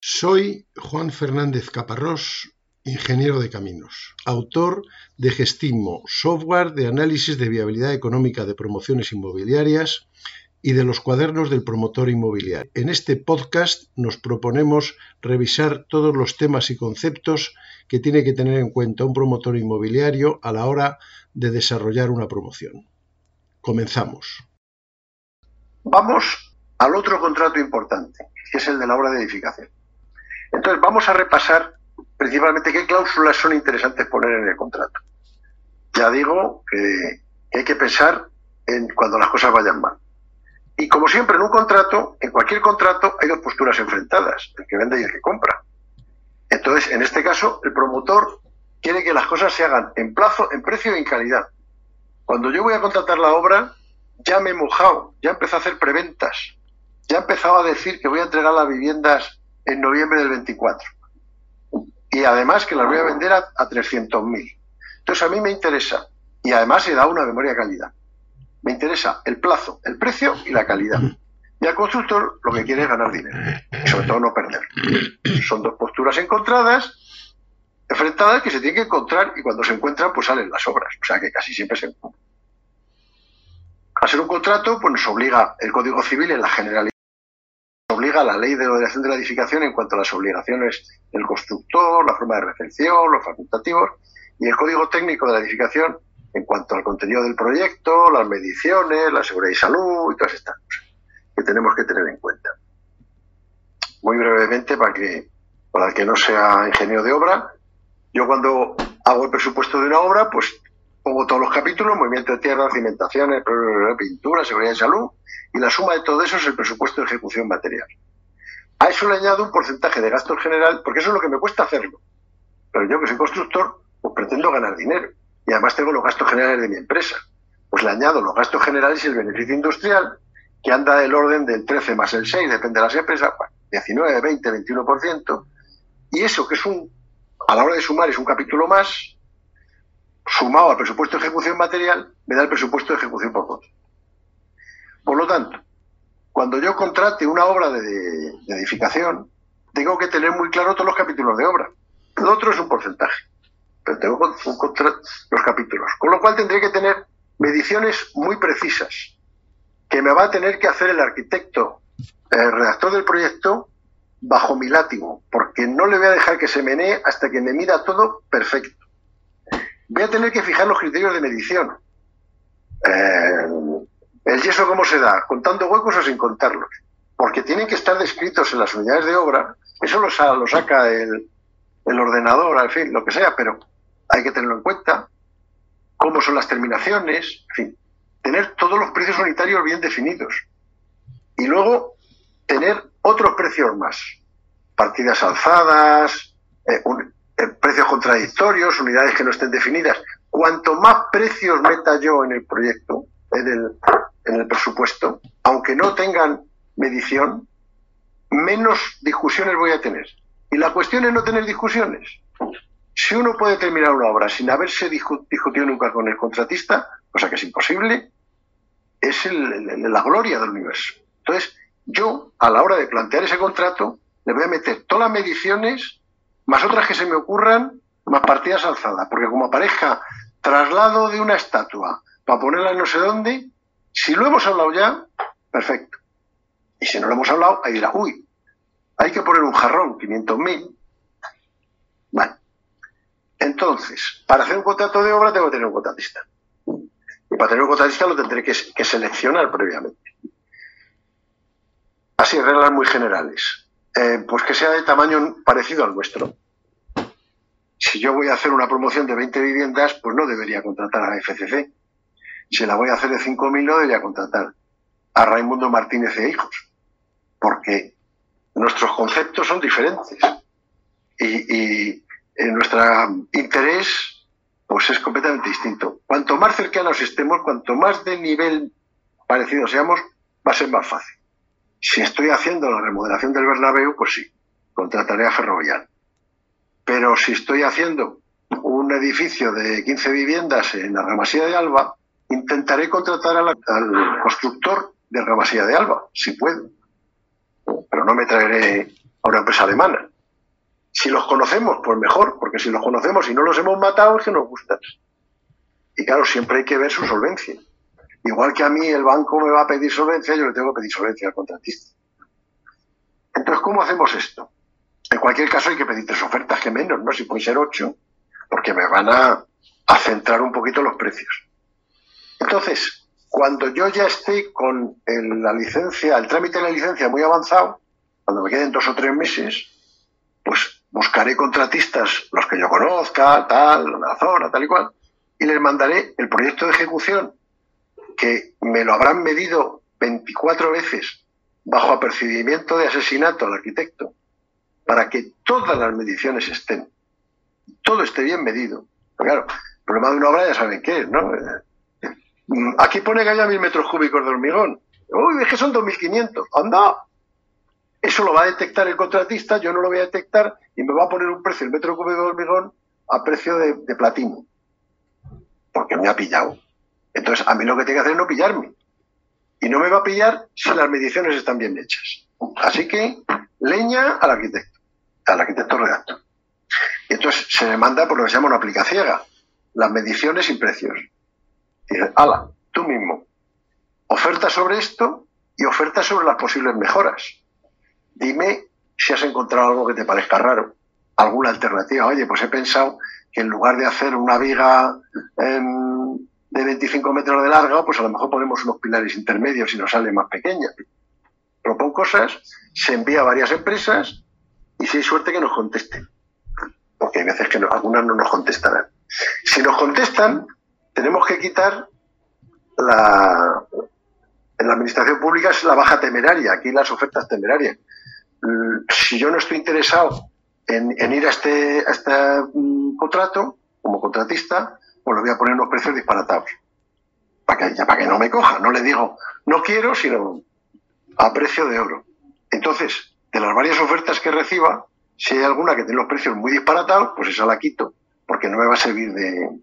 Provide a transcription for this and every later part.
Soy Juan Fernández Caparrós, ingeniero de caminos, autor de Gestimo, software de análisis de viabilidad económica de promociones inmobiliarias y de los cuadernos del promotor inmobiliario. En este podcast nos proponemos revisar todos los temas y conceptos que tiene que tener en cuenta un promotor inmobiliario a la hora de desarrollar una promoción. Comenzamos. Vamos al otro contrato importante, que es el de la obra de edificación. Entonces, vamos a repasar principalmente qué cláusulas son interesantes poner en el contrato. Ya digo que, hay que pensar en cuando las cosas vayan mal. Y como siempre en un contrato, en cualquier contrato hay dos posturas enfrentadas, el que vende y el que compra. Entonces, en este caso, el promotor quiere que las cosas se hagan en plazo, en precio y en calidad. Cuando yo voy a contratar la obra, ya me he mojado, ya empezado a hacer preventas, ya he empezado a decir que voy a entregar las viviendas en noviembre del 24. Y además que las voy a vender a, 300.000. Entonces a mí me interesa, y además se da una memoria calidad. Me interesa el plazo, el precio y la calidad. Y al constructor lo que quiere es ganar dinero, y sobre todo no perder. Son dos posturas encontradas, enfrentadas, que se tienen que encontrar y cuando se encuentran pues salen las obras. O sea que casi siempre se encuentran. Hacer un contrato pues nos obliga el Código Civil en la generalidad obliga la ley de ordenación de la edificación en cuanto a las obligaciones del constructor, la forma de recepción, los facultativos y el código técnico de la edificación en cuanto al contenido del proyecto, las mediciones, la seguridad y salud y todas estas cosas que tenemos que tener en cuenta. Muy brevemente, para que para el que no sea ingeniero de obra, yo cuando hago el presupuesto de una obra, pues pongo todos los capítulos, movimiento de tierra, cimentaciones, pintura, seguridad y salud, y la suma de todo eso es el presupuesto de ejecución material. A eso le añado un porcentaje de gasto general, porque eso es lo que me cuesta hacerlo. Pero yo que soy constructor, pues pretendo ganar dinero. Y además tengo los gastos generales de mi empresa. Pues le añado los gastos generales y el beneficio industrial, que anda del orden del 13 más el 6, depende de las empresas, 19, 20, 21%. Y eso, que es un, a la hora de sumar, es un capítulo más, sumado al presupuesto de ejecución material, me da el presupuesto de ejecución por contra. Por lo tanto, cuando yo contrate una obra de, edificación, tengo que tener muy claro todos los capítulos de obra. Lo otro es un porcentaje, pero tengo que los capítulos. Con lo cual tendré que tener mediciones muy precisas, que me va a tener que hacer el arquitecto, el redactor del proyecto, bajo mi látigo, porque no le voy a dejar que se menee hasta que me mida todo perfecto. Voy a tener que fijar los criterios de medición. Eh, ¿El yeso cómo se da? ¿Contando huecos o sin contarlos? Porque tienen que estar descritos en las unidades de obra. Eso lo, saca el, ordenador, en fin, lo que sea, pero hay que tenerlo en cuenta. ¿Cómo son las terminaciones? En fin, tener todos los precios unitarios bien definidos. Y luego tener otros precios más. Partidas alzadas, eh, eh, precios contradictorios, unidades que no estén definidas. Cuanto más precios meta yo en el proyecto, en el, en el presupuesto, aunque no tengan medición, menos discusiones voy a tener. Y la cuestión es no tener discusiones. Si uno puede terminar una obra sin haberse discutido nunca con el contratista, cosa que es imposible, es la gloria del universo. Entonces, yo, a la hora de plantear ese contrato, le voy a meter todas las mediciones, más otras que se me ocurran, más partidas alzadas, porque como aparezca traslado de una estatua para ponerla no sé dónde, si lo hemos hablado ya, perfecto. Y si no lo hemos hablado, ahí dirá, uy, hay que poner un jarrón, 500.000. Vale. Entonces, para hacer un contrato de obra tengo que tener un contratista. Y para tener un contratista lo tendré que, seleccionar previamente. Así, reglas muy generales. Eh, pues que sea de tamaño parecido al nuestro. Si yo voy a hacer una promoción de 20 viviendas, pues no debería contratar a FCC si la voy a hacer de 5.000 no debería contratar a Raimundo Martínez e hijos, porque nuestros conceptos son diferentes y, nuestro interés pues es completamente distinto. Cuanto más cercanos estemos, cuanto más de nivel parecido seamos, va a ser más fácil. Si estoy haciendo la remodelación del Bernabéu, pues sí, contrataré a Ferrovial. Pero si estoy haciendo un edificio de 15 viviendas en la Ramasía de Alba, Intentaré contratar al constructor de Ramasía de Alba, si puedo. Pero no me traeré a una empresa alemana. Si los conocemos, pues mejor, porque si los conocemos y no los hemos matado, es que nos gustan. Y claro, siempre hay que ver su solvencia. Igual que a mí el banco me va a pedir solvencia, yo le tengo que pedir solvencia al contratista. Entonces, ¿cómo hacemos esto? En cualquier caso hay que pedir tres ofertas, que menos, ¿no? Si pueden ser ocho, porque me van a, centrar un poquito los precios. Entonces, cuando yo ya esté con la licencia, el trámite de la licencia muy avanzado, cuando me queden dos o tres meses, pues buscaré contratistas, los que yo conozca, tal, la zona, tal y cual, y les mandaré el proyecto de ejecución, que me lo habrán medido 24 veces bajo apercibimiento de asesinato al arquitecto, para que todas las mediciones estén, todo esté bien medido. claro, el problema de una obra ya saben qué es, ¿no? Mm, aquí pone que haya mil metros cúbicos de hormigón. Uy, es que son 2.500. ¡Anda! Eso lo va a detectar el contratista, yo no lo voy a detectar y me va a poner un precio, el metro cúbico de hormigón, a precio de, platino. Porque me ha pillado. Entonces, a mí lo que tiene que hacer es no pillarme. Y no me va a pillar si las mediciones están bien hechas. Así que, leña al arquitecto, al arquitecto redactor. Y entonces se le manda por lo que se llama una aplica ciega, las mediciones y precios. Y dice, ala, tú mismo, oferta sobre esto y oferta sobre las posibles mejoras dime si has encontrado algo que te parezca raro, alguna alternativa. Oye, pues he pensado que en lugar de hacer una viga de 25 metros de largo, pues a lo mejor ponemos unos pilares intermedios y nos sale más pequeña. Propon cosas, se envía a varias empresas y si hay suerte que nos contesten. Porque hay veces que algunas no nos contestarán. Si nos contestan, tenemos que quitar la, en la administración pública es la baja temeraria, aquí las ofertas temerarias. Mm, si yo no estoy interesado en, ir a este, este mm, contrato, como contratista, pues le voy a poner unos precios disparatados. Para que, para que no me coja. No le digo, no quiero, sino a precio de oro. Entonces, de las varias ofertas que reciba, si hay alguna que tiene los precios muy disparatados, pues esa la quito, porque no me va a servir de,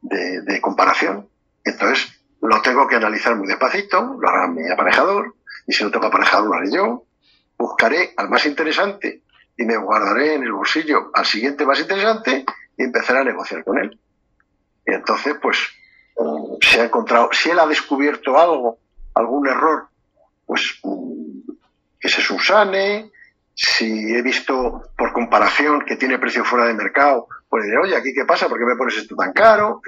de comparación. Entonces, lo tengo que analizar muy despacito, lo hará mi aparejador, y si no tengo aparejador lo haré yo, buscaré al más interesante y me guardaré en el bolsillo al siguiente más interesante y empezaré a negociar con él. Y entonces, pues, mm, si ha encontrado, si él ha descubierto algo, algún error, pues mm, que se subsane. Si he visto por comparación que tiene precio fuera de mercado, pues diré, oye, ¿aquí qué pasa? ¿Por qué me pones esto tan caro?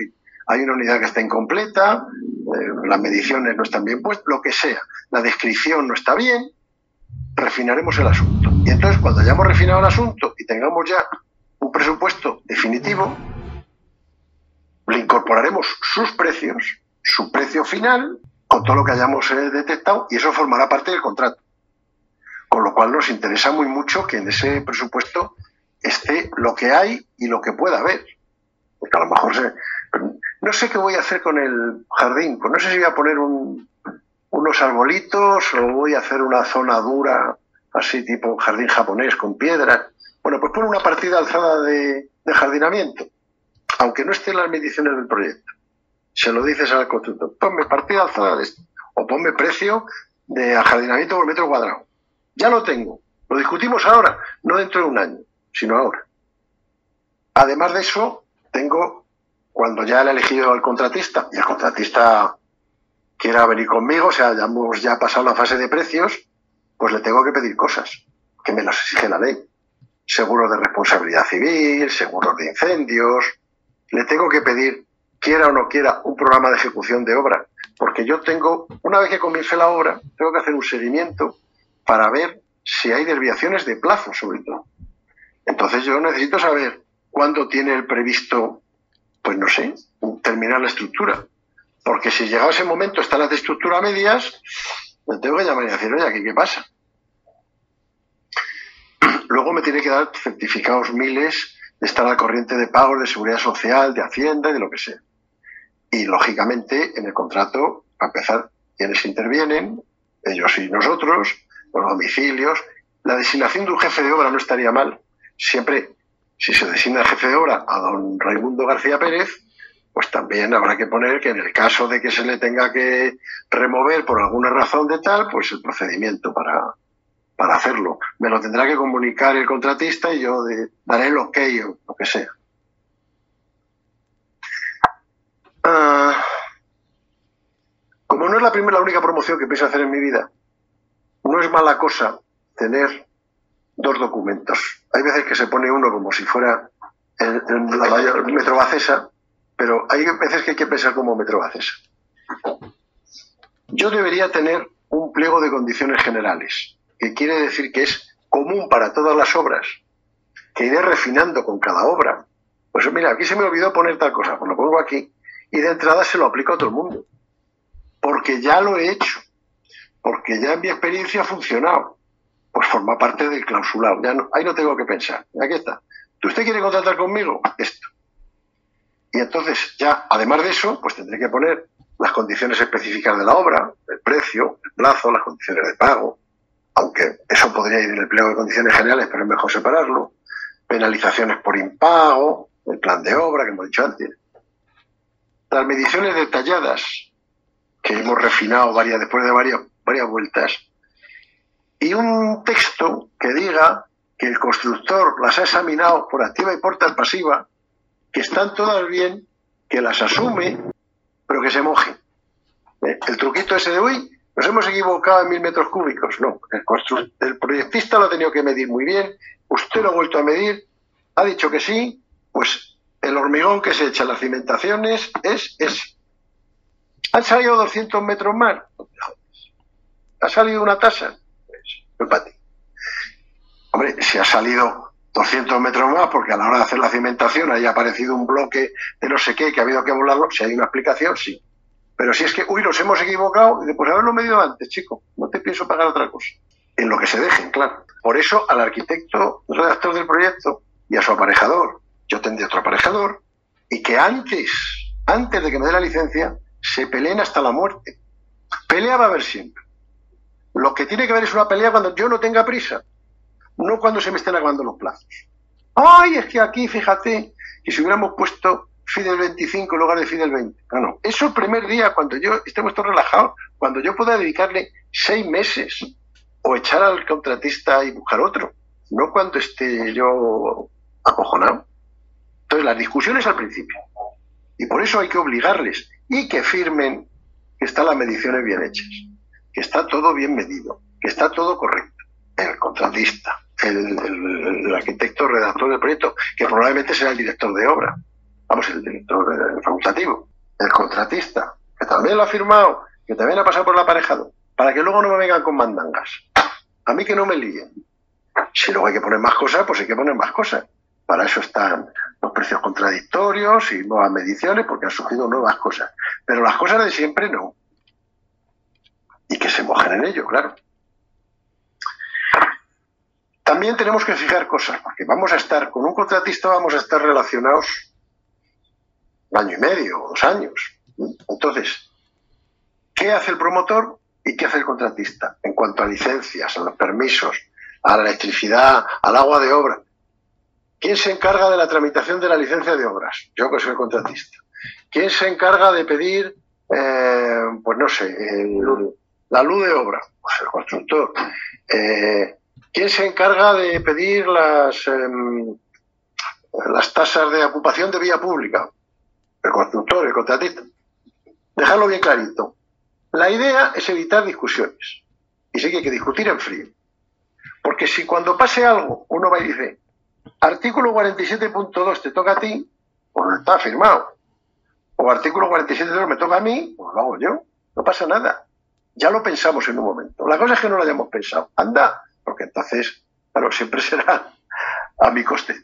Hay una unidad que está incompleta, eh, las mediciones no están bien puestas, lo que sea. La descripción no está bien, refinaremos el asunto. Y entonces, cuando hayamos refinado el asunto y tengamos ya un presupuesto definitivo, le incorporaremos sus precios, su precio final, con todo lo que hayamos eh, detectado, y eso formará parte del contrato. Con lo cual nos interesa muy mucho que en ese presupuesto esté lo que hay y lo que pueda haber. Porque a lo mejor se... No sé qué voy a hacer con el jardín, pues no sé si voy a poner un, unos arbolitos o voy a hacer una zona dura, así tipo jardín japonés con piedras. Bueno, pues pon una partida alzada de, jardinamiento, aunque no esté en las mediciones del proyecto. Se lo dices al constructor, ponme partida alzada de esto, o ponme precio de jardinamiento por metro cuadrado. Ya lo tengo. Lo discutimos ahora, no dentro de un año, sino ahora. Además de eso, tengo, cuando ya he elegido al contratista, y el contratista quiera venir conmigo, o sea, ya hemos ya pasado la fase de precios, pues le tengo que pedir cosas que me las exige la ley. Seguros de responsabilidad civil, seguros de incendios. Le tengo que pedir, quiera o no quiera, un programa de ejecución de obra. Porque yo tengo, una vez que comience la obra, tengo que hacer un seguimiento para ver si hay desviaciones de plazo, sobre todo. Entonces yo necesito saber cuándo tiene el previsto, pues no sé, terminar la estructura. Porque si llegado ese momento está la estructura a medias, me tengo que llamar y decir, oye, ¿aquí qué pasa? Luego me tiene que dar certificados miles de estar al corriente de pagos de seguridad social, de Hacienda y de lo que sea. Y lógicamente en el contrato, para empezar, quienes intervienen, ellos y nosotros, los domicilios. La designación de un jefe de obra no estaría mal. Siempre, si se designa el jefe de obra a don Raimundo García Pérez, pues también habrá que poner que en el caso de que se le tenga que remover por alguna razón de tal, pues el procedimiento para, para hacerlo. Me lo tendrá que comunicar el contratista y yo daré el ok o lo que sea. Ah, como no es la primera, la única promoción que pienso hacer en mi vida, no es mala cosa tener dos documentos. Hay veces que se pone uno como si fuera el, el, Metro Bacesa, pero hay veces que hay que pensar como Metro Bacesa. Yo debería tener un pliego de condiciones generales, que quiere decir que es común para todas las obras, que iré refinando con cada obra. Pues mira, aquí se me olvidó poner tal cosa, pues lo pongo aquí y de entrada se lo aplico a todo el mundo, porque ya lo he hecho, porque ya en mi experiencia ha funcionado, pues forma parte del clausulado, ya no, ahí no tengo que pensar, aquí está. ¿Usted quiere contratar conmigo? Esto. Y entonces ya, además de eso, pues tendré que poner las condiciones específicas de la obra, el precio, el plazo, las condiciones de pago, aunque eso podría ir en el pliego de condiciones generales, pero es mejor separarlo, penalizaciones por impago, el plan de obra que hemos dicho antes, las mediciones detalladas que hemos refinado varias después de varias, varias vueltas y un texto que diga que el constructor las ha examinado por activa y por pasiva, que están todas bien, que las asume pero que se moje. ¿Eh? El truquito ese de hoy, nos hemos equivocado en mil metros cúbicos. No, el, el proyectista lo ha tenido que medir muy bien, usted lo ha vuelto a medir, ha dicho que sí, pues el hormigón que se echa en las cimentaciones es ese. ¿Han salido 200 metros más? ¿Ha salido una tasa? Pues, para ti. Hombre, si ha salido 200 metros más, porque a la hora de hacer la cimentación haya aparecido un bloque de no sé qué, que ha habido que volarlo, si hay una explicación, sí. Pero si es que, uy, nos hemos equivocado, y después haberlo medido antes, chico, no te pienso pagar otra cosa. En lo que se dejen, claro. Por eso al arquitecto redactor del proyecto y a su aparejador, yo tendré otro aparejador, y que antes, antes de que me dé la licencia, se peleen hasta la muerte. Pelea va a haber siempre. Lo que tiene que haber es una pelea cuando yo no tenga prisa no cuando se me estén acabando los plazos. Ay, es que aquí, fíjate, que si hubiéramos puesto Fidel 25 en lugar de Fidel 20. No, no. Eso el primer día, cuando yo estemos todos relajados, cuando yo pueda dedicarle seis meses o echar al contratista y buscar otro. No cuando esté yo acojonado. Entonces, las discusiones al principio. Y por eso hay que obligarles y que firmen que están las mediciones bien hechas, que está todo bien medido, que está todo correcto. El contratista, el, arquitecto redactor del proyecto, que probablemente será el director de obra, vamos, el director facultativo, el contratista, que también lo ha firmado, que también ha pasado por el aparejado, para que luego no me vengan con mandangas. A mí que no me líen. Si luego hay que poner más cosas, pues hay que poner más cosas. Para eso están los precios contradictorios y nuevas mediciones, porque han surgido nuevas cosas. Pero las cosas de siempre no. Y que se mojen en ello, claro. También tenemos que fijar cosas, porque vamos a estar, con un contratista vamos a estar relacionados un año y medio o dos años. Entonces, ¿qué hace el promotor y qué hace el contratista en cuanto a licencias, a los permisos, a la electricidad, al agua de obra? ¿Quién se encarga de la tramitación de la licencia de obras? Yo que soy el contratista. ¿Quién se encarga de pedir, eh, pues no sé, la luz de obra? Pues el constructor. Eh, ¿Quién se encarga de pedir las, em, las tasas de ocupación de vía pública? El constructor, el contratista. Dejarlo bien clarito. La idea es evitar discusiones. Y sí que hay que discutir en frío. Porque si cuando pase algo uno va y dice, artículo 47.2 te toca a ti, pues no está firmado. O artículo 47.2 me toca a mí, pues lo hago yo. No pasa nada. Ya lo pensamos en un momento. La cosa es que no lo hayamos pensado. Anda, porque entonces, claro, siempre será a mi coste.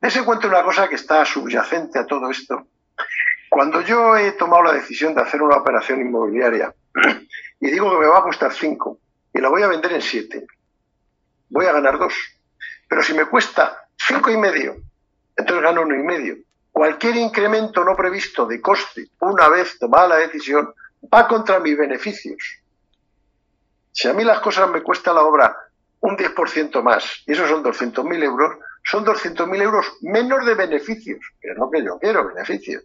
Ese cuento una cosa que está subyacente a todo esto. Cuando yo he tomado la decisión de hacer una operación inmobiliaria y digo que me va a costar cinco y la voy a vender en siete, voy a ganar dos. Pero si me cuesta cinco y medio, entonces gano uno y medio. Cualquier incremento no previsto de coste, una vez tomada la decisión, va contra mis beneficios. Si a mí las cosas me cuesta la obra un 10% más, y esos son 200.000 euros, son 200.000 euros menos de beneficios, que es lo que yo quiero, beneficios.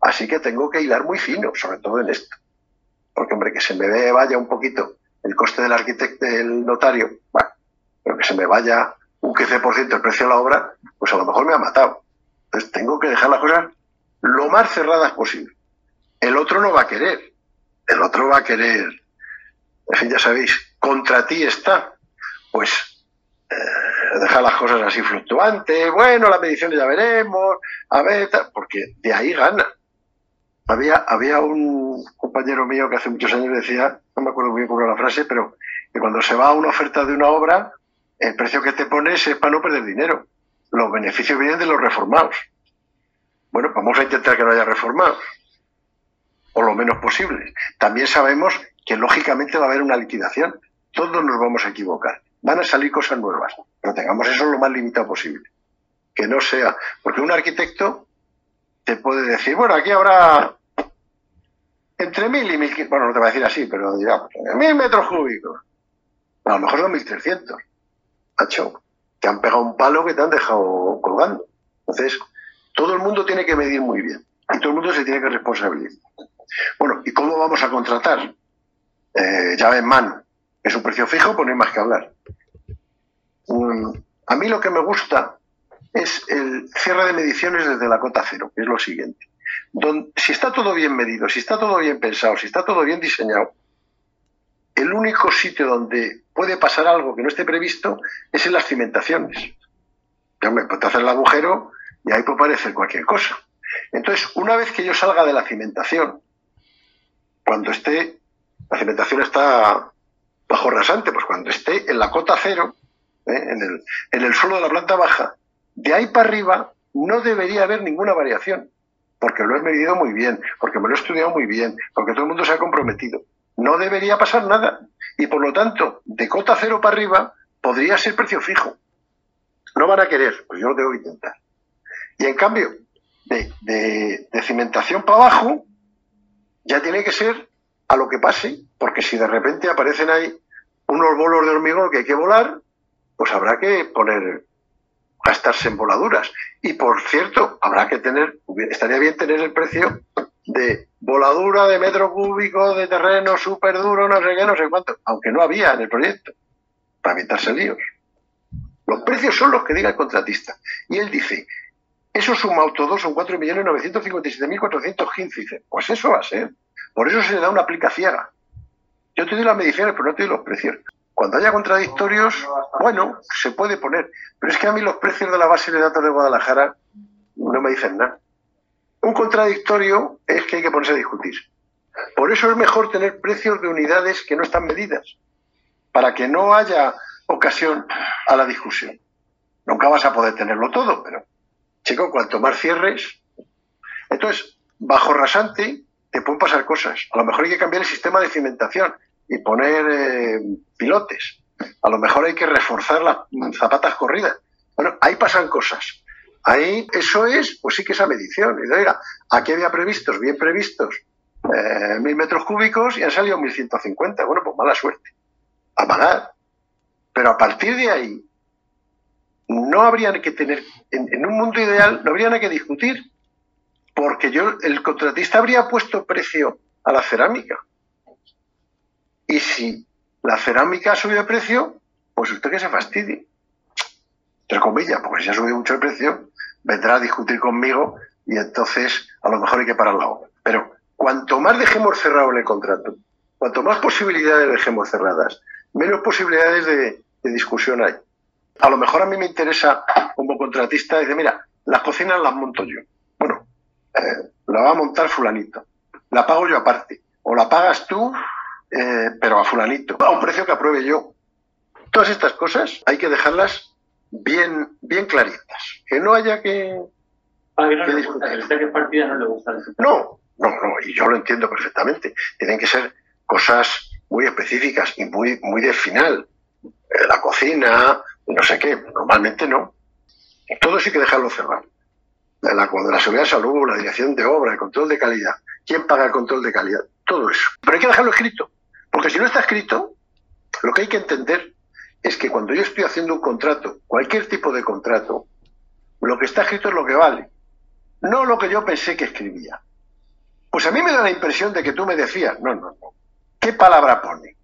Así que tengo que hilar muy fino, sobre todo en esto. Porque, hombre, que se me vaya un poquito el coste del arquitecto, del notario, bueno, que se me vaya un 15% el precio de la obra, pues a lo mejor me ha matado. Entonces tengo que dejar las cosas lo más cerradas posible. El otro no va a querer. El otro va a querer. En fin, ya sabéis, contra ti está. Pues eh, dejar las cosas así fluctuantes. Bueno, la medición ya veremos. A ver, porque de ahí gana. Había, había un compañero mío que hace muchos años decía, no me acuerdo muy bien cómo era la frase, pero que cuando se va a una oferta de una obra, el precio que te pones es para no perder dinero. Los beneficios vienen de los reformados. Bueno, vamos a intentar que no haya reformados, o lo menos posible. También sabemos que lógicamente va a haber una liquidación. Todos nos vamos a equivocar. Van a salir cosas nuevas, pero tengamos eso lo más limitado posible. Que no sea, porque un arquitecto te puede decir, bueno, aquí habrá entre mil y mil, bueno, no te va a decir así, pero digamos, mil metros cúbicos. A lo mejor son mil trescientos. Macho, te han pegado un palo que te han dejado colgando. Entonces, todo el mundo tiene que medir muy bien y todo el mundo se tiene que responsabilizar. Bueno, ¿y cómo vamos a contratar? Eh, llave en mano. Es un precio fijo, pues no hay más que hablar. Mm, a mí lo que me gusta es el cierre de mediciones desde la cota cero, que es lo siguiente si está todo bien medido, si está todo bien pensado, si está todo bien diseñado, el único sitio donde puede pasar algo que no esté previsto es en las cimentaciones. Ya me puede hacer el agujero y ahí puede aparecer cualquier cosa. Entonces, una vez que yo salga de la cimentación, cuando esté, la cimentación está bajo rasante, pues cuando esté en la cota cero, ¿eh? en, el, en el suelo de la planta baja, de ahí para arriba no debería haber ninguna variación porque lo he medido muy bien, porque me lo he estudiado muy bien, porque todo el mundo se ha comprometido. No debería pasar nada. Y por lo tanto, de cota cero para arriba, podría ser precio fijo. No van a querer, pues yo lo tengo que intentar. Y en cambio, de, cimentación para abajo, ya tiene que ser a lo que pase, porque si de repente aparecen ahí unos bolos de hormigón que hay que volar, pues habrá que poner gastarse en voladuras. Y por cierto, habrá que tener, estaría bien tener el precio de voladura de metro cúbico de terreno súper duro, no sé qué, no sé cuánto, aunque no había en el proyecto, para evitarse líos. Los precios son los que diga el contratista. Y él dice, eso sumado todo son 4.957.415. Dice, pues eso va a ser. Por eso se le da una aplica ciega. Yo te doy las mediciones, pero no te doy los precios. Cuando haya contradictorios, bueno, se puede poner. Pero es que a mí los precios de la base de datos de Guadalajara no me dicen nada. Un contradictorio es que hay que ponerse a discutir. Por eso es mejor tener precios de unidades que no están medidas, para que no haya ocasión a la discusión. Nunca vas a poder tenerlo todo, pero, chico, cuanto más cierres. Entonces, bajo rasante te pueden pasar cosas. A lo mejor hay que cambiar el sistema de cimentación y poner eh, pilotes. A lo mejor hay que reforzar las zapatas corridas. Bueno, ahí pasan cosas. Ahí eso es, pues sí que esa medición. Y aquí había previstos, bien previstos, eh, mil metros cúbicos y han salido 1150. Bueno, pues mala suerte. A pagar. Pero a partir de ahí, no habría que tener, en, en un mundo ideal, no habría nada que discutir. Porque yo, el contratista habría puesto precio a la cerámica. Y si la cerámica ha subido de precio, pues usted que se fastidie. Entre comillas, porque si ha subido mucho el precio, vendrá a discutir conmigo y entonces a lo mejor hay que parar la obra. Pero cuanto más dejemos cerrado el contrato, cuanto más posibilidades dejemos cerradas, menos posibilidades de, discusión hay. A lo mejor a mí me interesa como contratista decir, mira, las cocinas las monto yo. Bueno, eh, la va a montar fulanito. La pago yo aparte. O la pagas tú eh, pero a fulanito, a un precio que apruebe yo. Todas estas cosas hay que dejarlas bien, bien claritas, que no haya que, Para que no, le partida no le gusta No, no, no, y yo lo entiendo perfectamente. Tienen que ser cosas muy específicas y muy, muy de final. Eh, la cocina, no sé qué, normalmente no. Todo sí hay que dejarlo cerrado. La, la seguridad de salud, la dirección de obra, el control de calidad. ¿Quién paga el control de calidad? Todo eso. Pero hay que dejarlo escrito. Porque si no está escrito, lo que hay que entender es que cuando yo estoy haciendo un contrato, cualquier tipo de contrato, lo que está escrito es lo que vale, no lo que yo pensé que escribía. Pues a mí me da la impresión de que tú me decías, no, no, no, ¿qué palabra pone?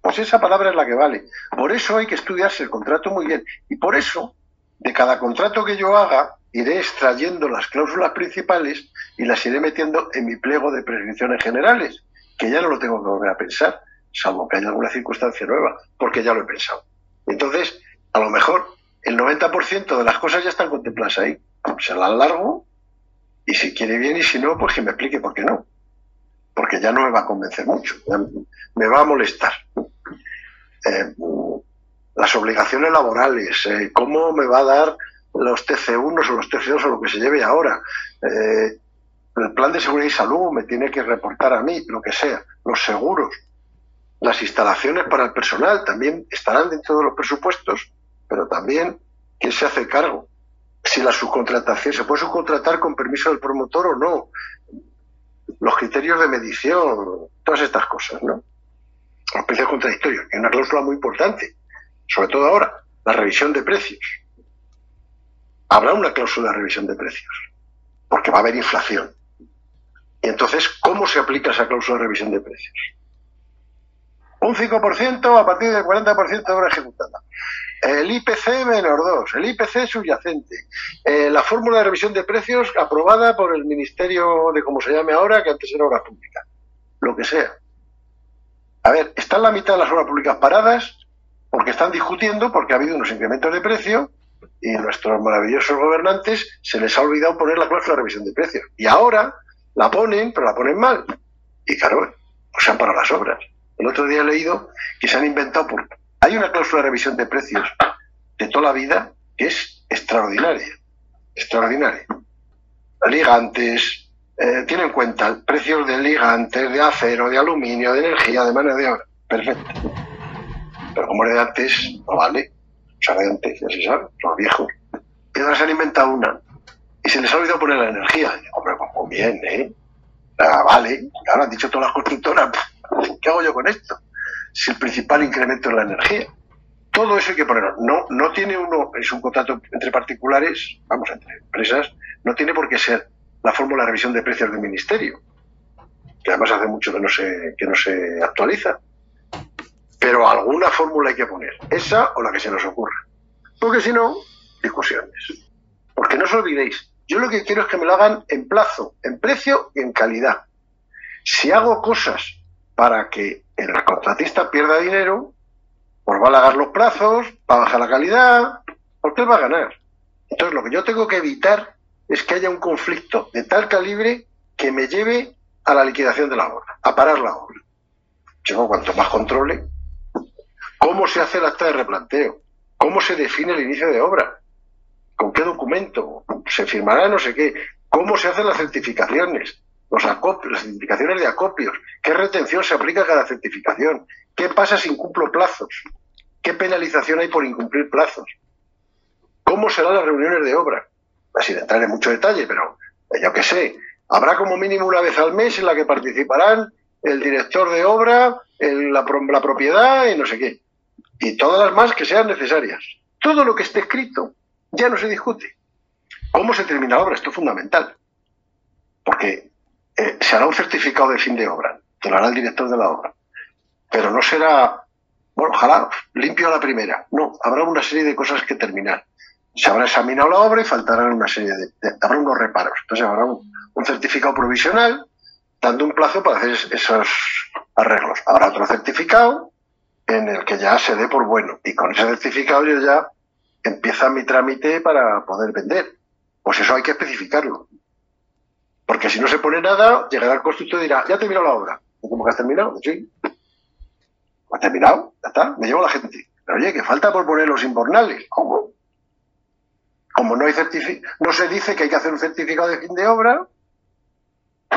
Pues esa palabra es la que vale. Por eso hay que estudiarse el contrato muy bien. Y por eso, de cada contrato que yo haga, iré extrayendo las cláusulas principales y las iré metiendo en mi pliego de prescripciones generales, que ya no lo tengo que volver a pensar, salvo que haya alguna circunstancia nueva, porque ya lo he pensado. Entonces, a lo mejor el 90% de las cosas ya están contempladas ahí. Se las largo y si quiere bien y si no, pues que me explique por qué no. Porque ya no me va a convencer mucho, me va a molestar. Eh, las obligaciones laborales, eh, cómo me va a dar los TC1 o los TC2 o lo que se lleve ahora. Eh, el plan de seguridad y salud me tiene que reportar a mí, lo que sea. Los seguros, las instalaciones para el personal también estarán dentro de los presupuestos, pero también quién se hace cargo. Si la subcontratación se puede subcontratar con permiso del promotor o no. Los criterios de medición, todas estas cosas, ¿no? Los precios contradictorios, es una cláusula muy importante, sobre todo ahora, la revisión de precios habrá una cláusula de revisión de precios, porque va a haber inflación. Y entonces, ¿cómo se aplica esa cláusula de revisión de precios? Un 5% a partir del 40% de obra ejecutada. El IPC menos 2, el IPC subyacente. Eh, la fórmula de revisión de precios aprobada por el Ministerio de cómo se llame ahora, que antes era obra pública. Lo que sea. A ver, están la mitad de las obras públicas paradas porque están discutiendo porque ha habido unos incrementos de precio y nuestros maravillosos gobernantes se les ha olvidado poner la cláusula de revisión de precios. Y ahora la ponen, pero la ponen mal. Y claro, pues se han parado las obras. El otro día he leído que se han inventado, por... hay una cláusula de revisión de precios de toda la vida que es extraordinaria. Extraordinaria. Ligantes, eh, tiene en cuenta precios de ligantes, de acero, de aluminio, de energía, de mano de obra. Perfecto. Pero como era de antes, no vale antes, ya se sabe, los viejos. Y ahora se han inventado una. Y se les ha olvidado poner la energía. hombre, pues bien, ¿eh? Ah, vale, ahora han dicho todas las constructoras, ¿qué hago yo con esto? Si el principal incremento es la energía. Todo eso hay que ponerlo. No, no tiene uno, es un contrato entre particulares, vamos, entre empresas, no tiene por qué ser la fórmula de revisión de precios del ministerio, que además hace mucho que no se, que no se actualiza. Pero alguna fórmula hay que poner, esa o la que se nos ocurra. Porque si no, discusiones. Porque no os olvidéis, yo lo que quiero es que me lo hagan en plazo, en precio y en calidad. Si hago cosas para que el contratista pierda dinero, pues va a alargar los plazos, va a bajar la calidad, porque él va a ganar. Entonces lo que yo tengo que evitar es que haya un conflicto de tal calibre que me lleve a la liquidación de la obra, a parar la obra. Yo cuanto más controle, ¿Cómo se hace el acta de replanteo? ¿Cómo se define el inicio de obra? ¿Con qué documento? ¿Se firmará no sé qué? ¿Cómo se hacen las certificaciones? Los acopios, las certificaciones de acopios. ¿Qué retención se aplica a cada certificación? ¿Qué pasa si incumplo plazos? ¿Qué penalización hay por incumplir plazos? ¿Cómo serán las reuniones de obra? Sin entrar en mucho detalle, pero yo qué sé, habrá como mínimo una vez al mes en la que participarán el director de obra, la propiedad y no sé qué y todas las más que sean necesarias. Todo lo que esté escrito ya no se discute. ¿Cómo se termina la obra? Esto es fundamental. Porque eh, se hará un certificado de fin de obra, que lo hará el director de la obra. Pero no será, bueno, ojalá limpio a la primera. No, habrá una serie de cosas que terminar. Se habrá examinado la obra y faltarán una serie de, habrá unos reparos. Entonces habrá un, un certificado provisional dando un plazo para hacer esos arreglos. Habrá otro certificado en el que ya se dé por bueno. Y con ese certificado yo ya empieza mi trámite para poder vender. Pues eso hay que especificarlo. Porque si no se pone nada, llegará el constructor y dirá, ya he terminado la obra. ¿Cómo que has terminado? Sí. ¿Has terminado? Ya está. Me llevo la gente. Pero oye, que falta por poner los inbornales. ¿Cómo? Como no, hay no se dice que hay que hacer un certificado de fin de obra,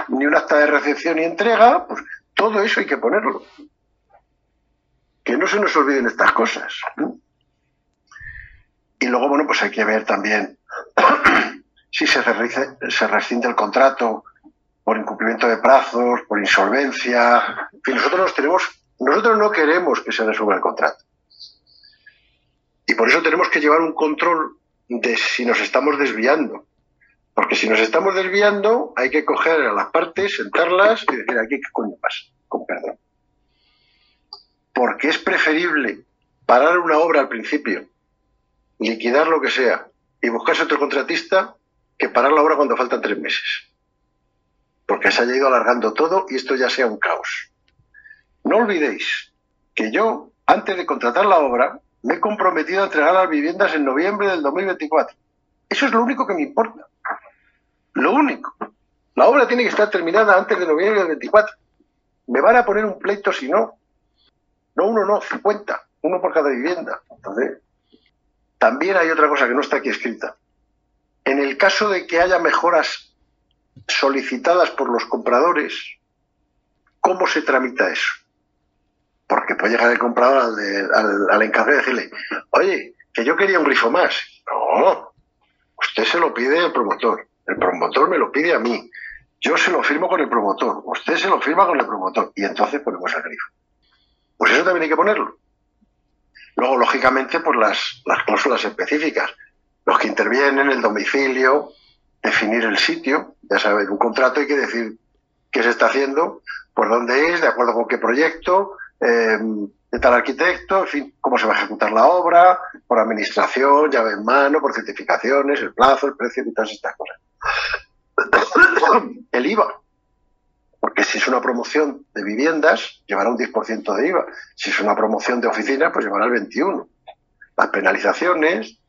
ni un acta de recepción y entrega, pues todo eso hay que ponerlo que no se nos olviden estas cosas. Y luego, bueno, pues hay que ver también si se, rescinde el contrato por incumplimiento de plazos, por insolvencia. En fin, nosotros tenemos, nosotros no queremos que se resuelva el contrato. Y por eso tenemos que llevar un control de si nos estamos desviando. Porque si nos estamos desviando, hay que coger a las partes, sentarlas y decir aquí qué coño pasa, con perdón. porque es preferible parar una obra al principio, liquidar lo que sea y buscarse otro contratista que parar la obra cuando faltan tres meses. Porque se haya ido alargando todo y esto ya sea un caos. No olvidéis que yo, antes de contratar la obra, me he comprometido a entregar las viviendas en noviembre del 2024. Eso es lo único que me importa. Lo único. La obra tiene que estar terminada antes de noviembre del 24. Me van a poner un pleito si no. No uno, no, 50. Uno por cada vivienda. Entonces, también hay otra cosa que no está aquí escrita. En el caso de que haya mejoras solicitadas por los compradores, ¿cómo se tramita eso? Porque puede llegar el comprador al, al, encargado y decirle, oye, que yo quería un grifo más. No, usted se lo pide al promotor, el promotor me lo pide a mí, yo se lo firmo con el promotor, usted se lo firma con el promotor y entonces ponemos el grifo. Pues eso también hay que ponerlo. Luego, lógicamente, pues las, las cláusulas específicas. Los que intervienen, el domicilio, definir el sitio, ya saben, un contrato hay que decir qué se está haciendo, por dónde es, de acuerdo con qué proyecto, eh, de tal arquitecto, en fin, cómo se va a ejecutar la obra, por administración, llave en mano, por certificaciones, el plazo, el precio y todas estas cosas. el IVA, porque si es una promoción de viviendas, llevará un 10% de IVA. Si es una promoción de oficinas, pues llevará el 21%. Las penalizaciones,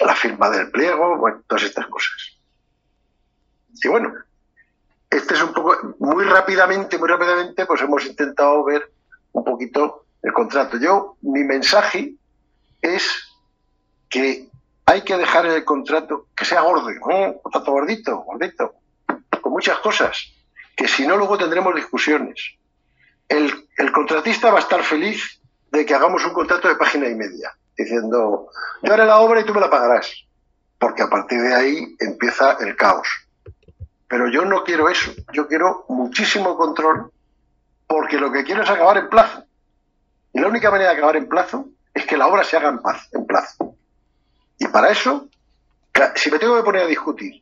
la firma del pliego, bueno, todas estas cosas. Y bueno, este es un poco, muy rápidamente, muy rápidamente, pues hemos intentado ver un poquito el contrato. Yo, mi mensaje es que hay que dejar el contrato que sea gordo, un contrato gordito, gordito, con muchas cosas que si no luego tendremos discusiones. El, contratista va a estar feliz de que hagamos un contrato de página y media, diciendo, yo haré la obra y tú me la pagarás, porque a partir de ahí empieza el caos. Pero yo no quiero eso, yo quiero muchísimo control, porque lo que quiero es acabar en plazo. Y la única manera de acabar en plazo es que la obra se haga en, paz, en plazo. Y para eso, si me tengo que poner a discutir,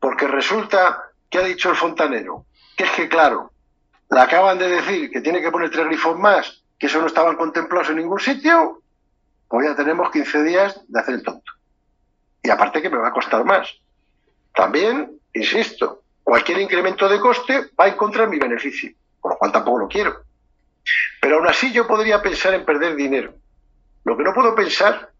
porque resulta que ha dicho el fontanero, que es que, claro, le acaban de decir que tiene que poner tres grifos más, que eso no estaban contemplados en ningún sitio, pues ya tenemos 15 días de hacer el tonto. Y aparte que me va a costar más. También, insisto, cualquier incremento de coste va en contra de mi beneficio, por lo cual tampoco lo quiero. Pero aún así yo podría pensar en perder dinero. Lo que no puedo pensar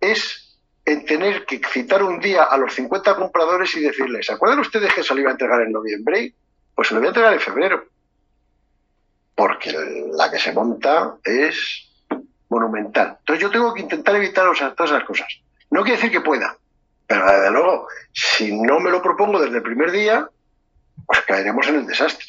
es en tener que citar un día a los 50 compradores y decirles, ¿se acuerdan ustedes que se lo iba a entregar en noviembre? Pues lo voy a entregar en febrero. Porque la que se monta es monumental. Entonces yo tengo que intentar evitar todas esas cosas. No quiere decir que pueda, pero desde luego, si no me lo propongo desde el primer día, pues caeremos en el desastre.